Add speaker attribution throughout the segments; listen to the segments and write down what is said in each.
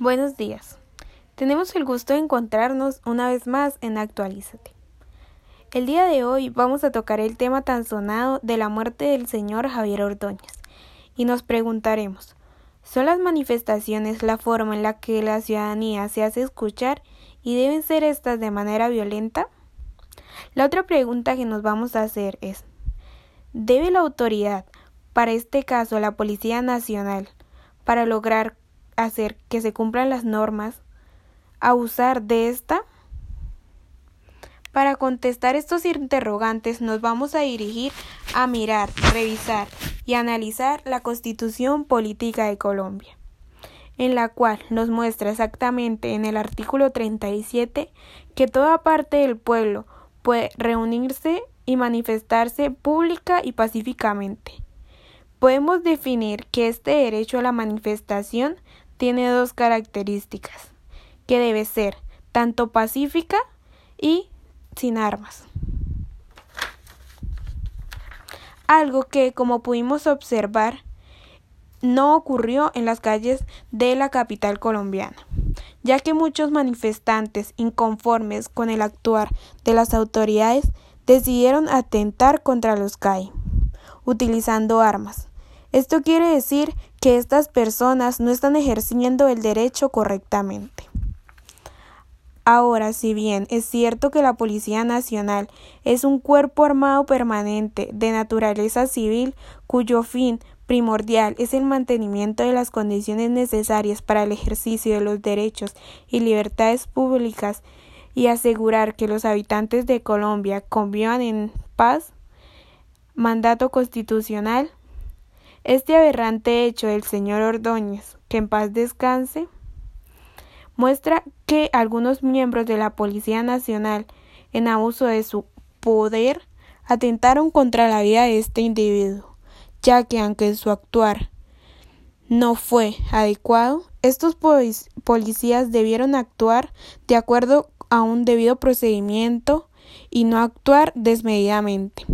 Speaker 1: Buenos días. Tenemos el gusto de encontrarnos una vez más en Actualízate. El día de hoy vamos a tocar el tema tan sonado de la muerte del señor Javier Ordóñez y nos preguntaremos, ¿son las manifestaciones la forma en la que la ciudadanía se hace escuchar y deben ser estas de manera violenta? La otra pregunta que nos vamos a hacer es, ¿debe la autoridad, para este caso la Policía Nacional, para lograr hacer que se cumplan las normas, abusar de esta? Para contestar estos interrogantes nos vamos a dirigir a mirar, revisar y analizar la Constitución Política de Colombia, en la cual nos muestra exactamente en el artículo 37 que toda parte del pueblo puede reunirse y manifestarse pública y pacíficamente. Podemos definir que este derecho a la manifestación tiene dos características, que debe ser tanto pacífica y sin armas. Algo que, como pudimos observar, no ocurrió en las calles de la capital colombiana, ya que muchos manifestantes inconformes con el actuar de las autoridades decidieron atentar contra los CAI, utilizando armas, esto quiere decir que estas personas no están ejerciendo el derecho correctamente. Ahora, si bien es cierto que la Policía Nacional es un cuerpo armado permanente de naturaleza civil cuyo fin primordial es el mantenimiento de las condiciones necesarias para el ejercicio de los derechos y libertades públicas y asegurar que los habitantes de Colombia convivan en paz, mandato constitucional este aberrante hecho del señor Ordóñez, que en paz descanse, muestra que algunos miembros de la Policía Nacional, en abuso de su poder, atentaron contra la vida de este individuo, ya que aunque su actuar no fue adecuado, estos policías debieron actuar de acuerdo a un debido procedimiento y no actuar desmedidamente.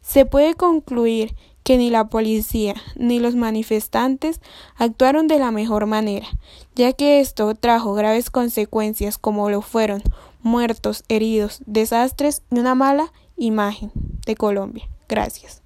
Speaker 1: Se puede concluir que ni la policía ni los manifestantes actuaron de la mejor manera, ya que esto trajo graves consecuencias como lo fueron muertos, heridos, desastres y una mala imagen de Colombia. Gracias.